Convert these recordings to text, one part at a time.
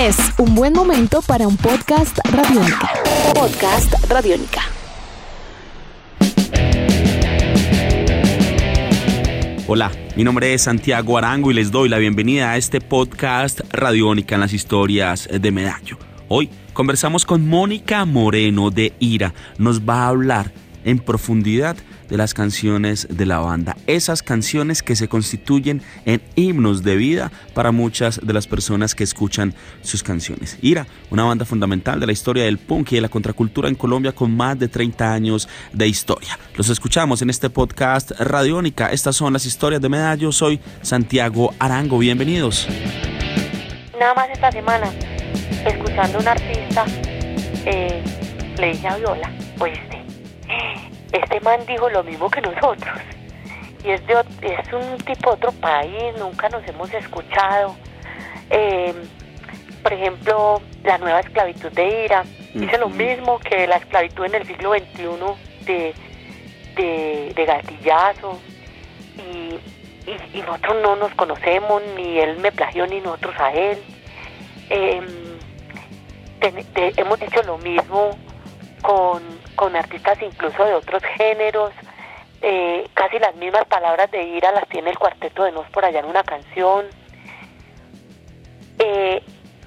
Es un buen momento para un podcast radiónica. Podcast radiónica. Hola, mi nombre es Santiago Arango y les doy la bienvenida a este podcast Radiónica en las historias de Medallo. Hoy conversamos con Mónica Moreno de Ira. Nos va a hablar en profundidad de las canciones de la banda. Esas canciones que se constituyen en himnos de vida para muchas de las personas que escuchan sus canciones. Ira, una banda fundamental de la historia del punk y de la contracultura en Colombia con más de 30 años de historia. Los escuchamos en este podcast Radiónica. Estas son las historias de Medallo. Soy Santiago Arango. Bienvenidos. Nada más esta semana, escuchando a un artista, eh, le dije a Viola, oíste, este man dijo lo mismo que nosotros. Y es, de, es un tipo de otro país, nunca nos hemos escuchado. Eh, por ejemplo, la nueva esclavitud de Ira, dice lo mismo que la esclavitud en el siglo XXI de, de, de gatillazo. Y, y, nosotros no nos conocemos, ni él me plagió, ni nosotros a él. Em, hemos dicho lo mismo con, con artistas incluso de otros géneros. Eh, casi las mismas palabras de ira las tiene el cuarteto de Nos por allá en una canción. Eh,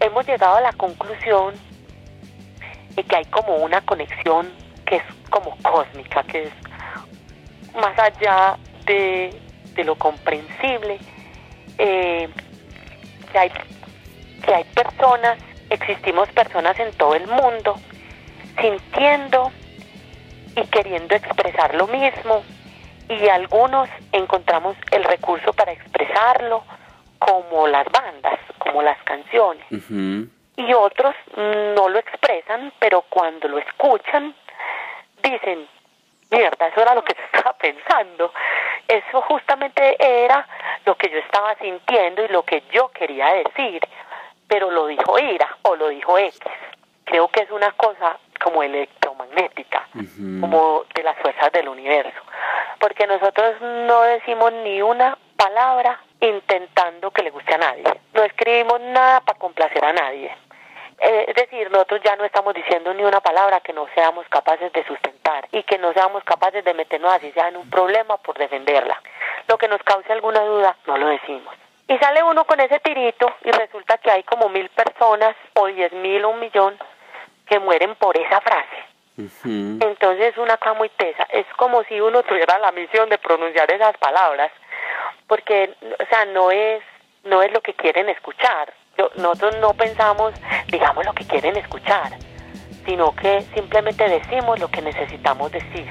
hemos llegado a la conclusión de que hay como una conexión que es como cósmica, que es más allá de, lo comprensible, eh, que, hay, que hay personas, existimos personas en todo el mundo, sintiendo y queriendo expresar lo mismo y algunos encontramos el recurso para expresarlo como las bandas, como las canciones. Y otros no lo expresan, pero cuando lo escuchan dicen, mierda, eso era lo que yo estaba pensando. Eso justamente era lo que yo estaba sintiendo y lo que yo quería decir, pero lo dijo Ira o lo dijo X. Creo que es una cosa como electromagnética, como de las fuerzas del universo. Porque nosotros no decimos ni una palabra intentando que le guste a nadie. No escribimos nada para complacer a nadie. Eh, es decir, nosotros ya no estamos diciendo ni una palabra que no seamos capaces de sustentar y que no seamos capaces de meternos así sea en un problema por defenderla. Lo que nos cause alguna duda, no lo decimos. Y sale uno con ese tirito y resulta que hay como mil personas o diez mil o un millón que mueren por esa frase. Entonces es una cosa muy tesa. Es como si uno tuviera la misión de pronunciar esas palabras, porque, o sea, no es, no es lo que quieren escuchar. nosotros no pensamos, digamos, lo que quieren escuchar, sino que simplemente decimos lo que necesitamos decir,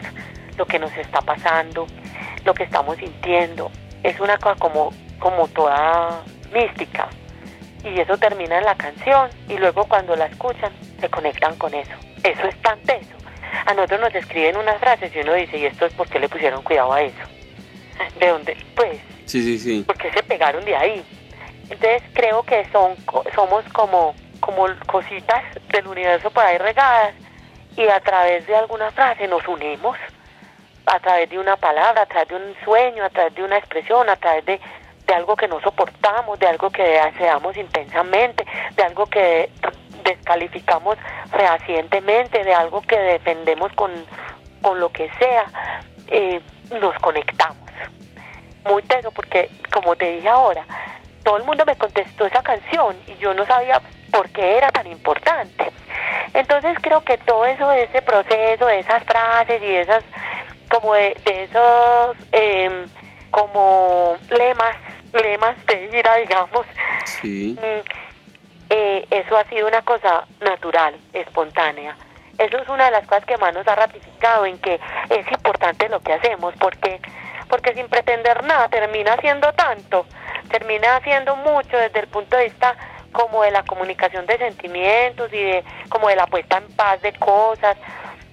lo que nos está pasando, lo que estamos sintiendo. Es una cosa como, como toda mística y eso termina en la canción y luego cuando la escuchan se conectan con eso. Eso es tan teso. A nosotros nos escriben unas frases y uno dice, ¿y esto es porque le pusieron cuidado a eso? ¿De dónde? Pues, sí, sí, sí. porque se pegaron de ahí. Entonces creo que son somos como, como cositas del universo por ahí regadas y a través de alguna frase nos unimos, a través de una palabra, a través de un sueño, a través de una expresión, a través de de algo que no soportamos, de algo que deseamos intensamente, de algo que descalificamos fehacientemente, de algo que defendemos con, con lo que sea, eh, nos conectamos. Muy teso, porque como te dije ahora, todo el mundo me contestó esa canción y yo no sabía por qué era tan importante. Entonces creo que todo eso, de ese proceso, de esas frases y esas, como de, esos, em, como lemas lemas de ira, digamos. Sí. Mm, eh, eso ha sido una cosa natural, espontánea. Eso es una de las cosas que más nos ha ratificado en que es importante lo que hacemos, porque porque sin pretender nada termina haciendo tanto, termina haciendo mucho desde el punto de vista como de la comunicación de sentimientos y de como de la puesta en paz de cosas.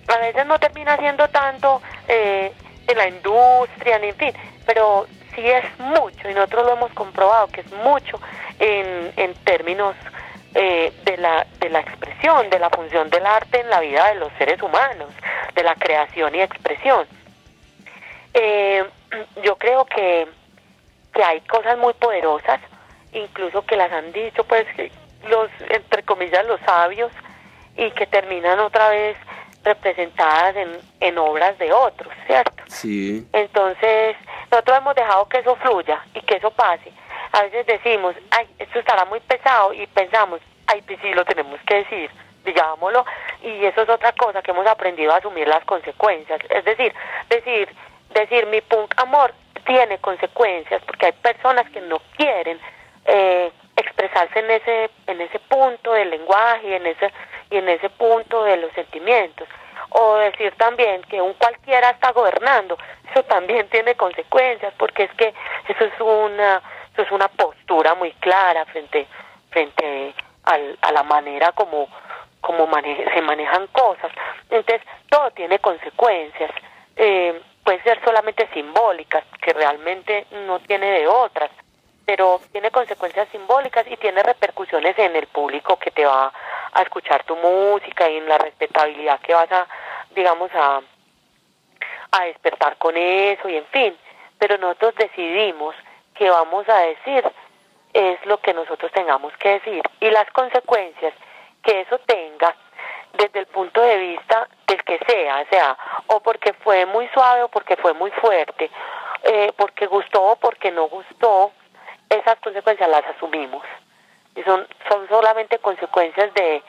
A veces no termina haciendo tanto eh, en la industria, ni en fin, pero sí es mucho, y nosotros lo hemos comprobado, que es mucho en, en términos eh, de, la, de la expresión, de la función del arte en la vida de los seres humanos, de la creación y expresión. Eh, yo creo que, que hay cosas muy poderosas, incluso que las han dicho, pues, los, entre comillas, los sabios y que terminan otra vez representadas en, en obras de otros, ¿cierto? Sí. Entonces, nosotros hemos dejado que eso fluya y que eso pase. A veces decimos, ay, esto estará muy pesado y pensamos, ay, pues sí lo tenemos que decir, digámoslo, y eso es otra cosa que hemos aprendido a asumir las consecuencias. Es decir, decir, decir mi punk amor tiene consecuencias porque hay personas que no quieren eh, expresarse en ese en ese punto del lenguaje y en ese y en ese punto de los sentimientos o decir también que un cualquiera está gobernando eso también tiene consecuencias porque es que eso es una eso es una postura muy clara frente frente al, a la manera como como se manejan cosas entonces todo tiene consecuencias eh, puede ser solamente simbólicas que realmente no tiene de otras pero tiene consecuencias simbólicas y tiene repercusiones en el público que te va a escuchar tu música y en la respetabilidad que vas a, digamos, a, a despertar con eso y en fin. Pero nosotros decidimos que vamos a decir es lo que nosotros tengamos que decir y las consecuencias que eso tenga desde el punto de vista del que sea, sea, o porque fue muy suave o porque fue muy fuerte, eh, porque gustó o porque no gustó, esas consecuencias las asumimos. Y son, son solamente consecuencias de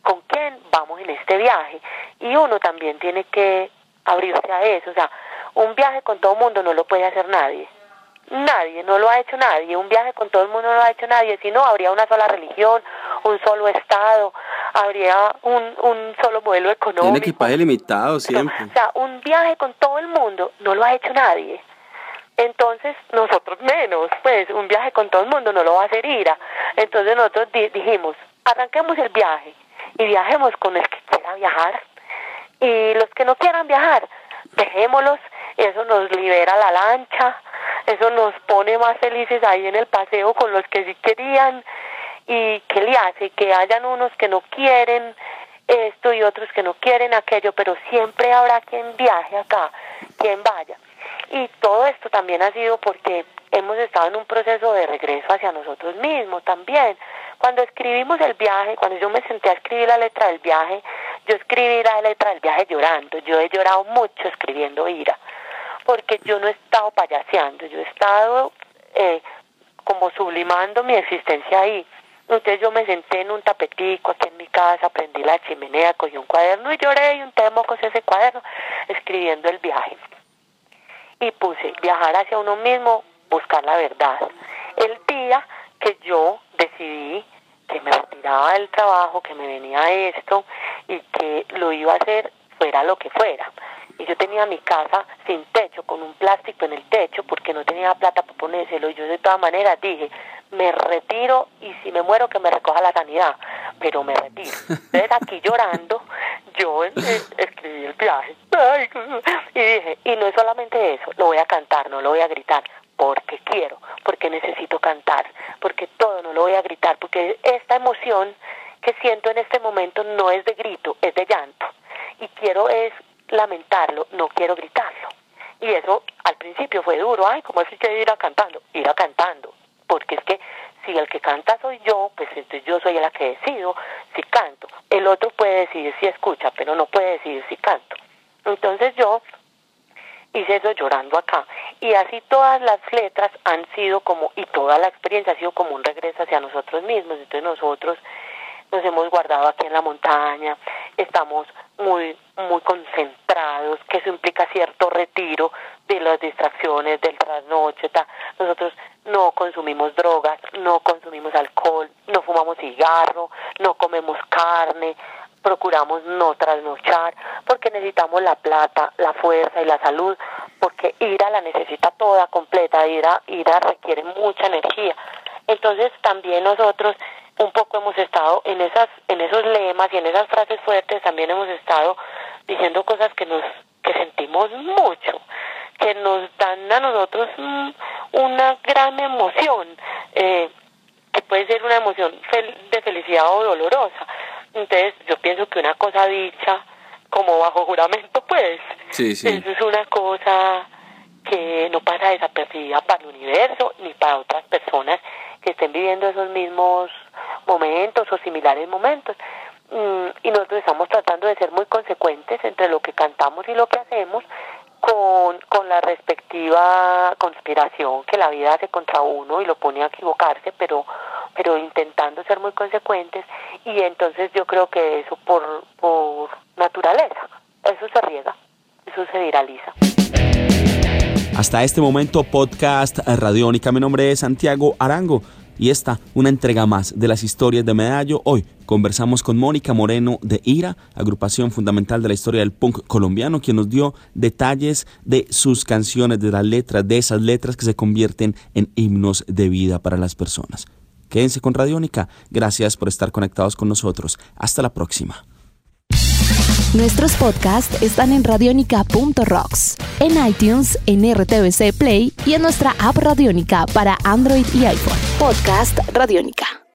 con quién vamos en este viaje. Y uno también tiene que abrirse a eso. O sea, un viaje con todo mundo no lo puede hacer nadie. Nadie, no lo ha hecho nadie. Un viaje con todo el mundo no lo ha hecho nadie. Si no, habría una sola religión, un solo Estado, habría un, un solo modelo económico. Un equipaje limitado siempre. O sea, un viaje con todo el mundo no lo ha hecho nadie. Entonces, nosotros menos, pues un viaje con todo el mundo no lo va a hacer Ira. Entonces nosotros dijimos, arranquemos el viaje y viajemos con el que quiera viajar. Y los que no quieran viajar, dejémoslos, eso nos libera la lancha, eso nos pone más felices ahí en el paseo con los que sí querían. ¿Y qué le hace? Que hayan unos que no quieren esto y otros que no quieren aquello, pero siempre habrá quien viaje acá, quien vaya. Y todo esto también ha sido porque hemos estado en un proceso de regreso hacia nosotros mismos también. Cuando escribimos el viaje, cuando yo me senté a escribir la letra del viaje, yo escribí la letra del viaje llorando. Yo he llorado mucho escribiendo ira, porque yo no he estado payaseando, yo he estado eh, como sublimando mi existencia ahí. Entonces yo me senté en un tapetico aquí en mi casa, prendí la chimenea, cogí un cuaderno y lloré y un temo con ese cuaderno escribiendo el viaje y puse viajar hacia uno mismo, buscar la verdad. El día que yo decidí que me retiraba del trabajo, que me venía esto y que lo iba a hacer fuera lo que fuera. Y yo tenía mi casa sin techo, con un plástico en el techo, porque no tenía plata para ponérselo. Y yo de todas maneras dije, me retiro y si me muero que me recoja la sanidad, pero me retiro. Entonces aquí llorando, yo eh, escribí el viaje y dije, y no es solamente eso, lo voy a cantar, no lo voy a gritar, porque quiero, porque necesito cantar, porque todo no lo voy a gritar, porque esta emoción que siento en este momento no es de grito, es de llanto. Y quiero es lamentarlo, no quiero gritarlo. Y eso al principio fue duro, ay, ¿cómo así que ir a cantando? Ir a cantando, porque es que si el que canta soy yo, pues entonces yo soy la que decido si canto. El otro puede decidir si escucha, pero no puede decidir si canto. Entonces yo hice eso llorando acá. Y así todas las letras han sido como, y toda la experiencia ha sido como un regreso hacia nosotros mismos. Entonces nosotros nos hemos guardado aquí en la montaña, estamos muy, muy concentrados, que eso implica cierto retiro de las distracciones, del trasnoche. Nosotros no consumimos drogas, no consumimos alcohol, no fumamos cigarro, no comemos carne, procuramos no trasnochar, porque necesitamos la plata, la fuerza y la salud, porque Ira la necesita toda completa, Ira, Ira requiere mucha energía. Entonces también nosotros un poco hemos estado en esas en esos lemas y en esas frases fuertes también hemos estado diciendo cosas que nos que sentimos mucho que nos dan a nosotros mm, una gran emoción eh, que puede ser una emoción de felicidad o dolorosa. Entonces yo pienso que una cosa dicha como bajo juramento pues eso es una cosa que no pasa desapercibida para el universo ni para otras personas que estén viviendo esos mismos momentos o similares momentos. Mm, y nosotros estamos tratando de ser muy consecuentes entre lo que cantamos y lo que hacemos con, con la respectiva conspiración que la vida hace contra uno y lo pone a equivocarse, pero, pero intentando ser muy consecuentes y entonces yo creo que eso por, por naturaleza, eso se riega, eso se viraliza. Hasta este momento, podcast Radiónica. Mi nombre es Santiago Arango y esta, una entrega más de las historias de Medallo. Hoy conversamos con Mónica Moreno de IRA, agrupación fundamental de la historia del punk colombiano, quien nos dio detalles de sus canciones, de las letras, de esas letras que se convierten en himnos de vida para las personas. Quédense con Radiónica. Gracias por estar conectados con nosotros. Hasta la próxima. Nuestros podcasts están en radionica.rocks, en iTunes, en RTVC Play y en nuestra app Radionica para Android y iPhone. Podcast Radionica.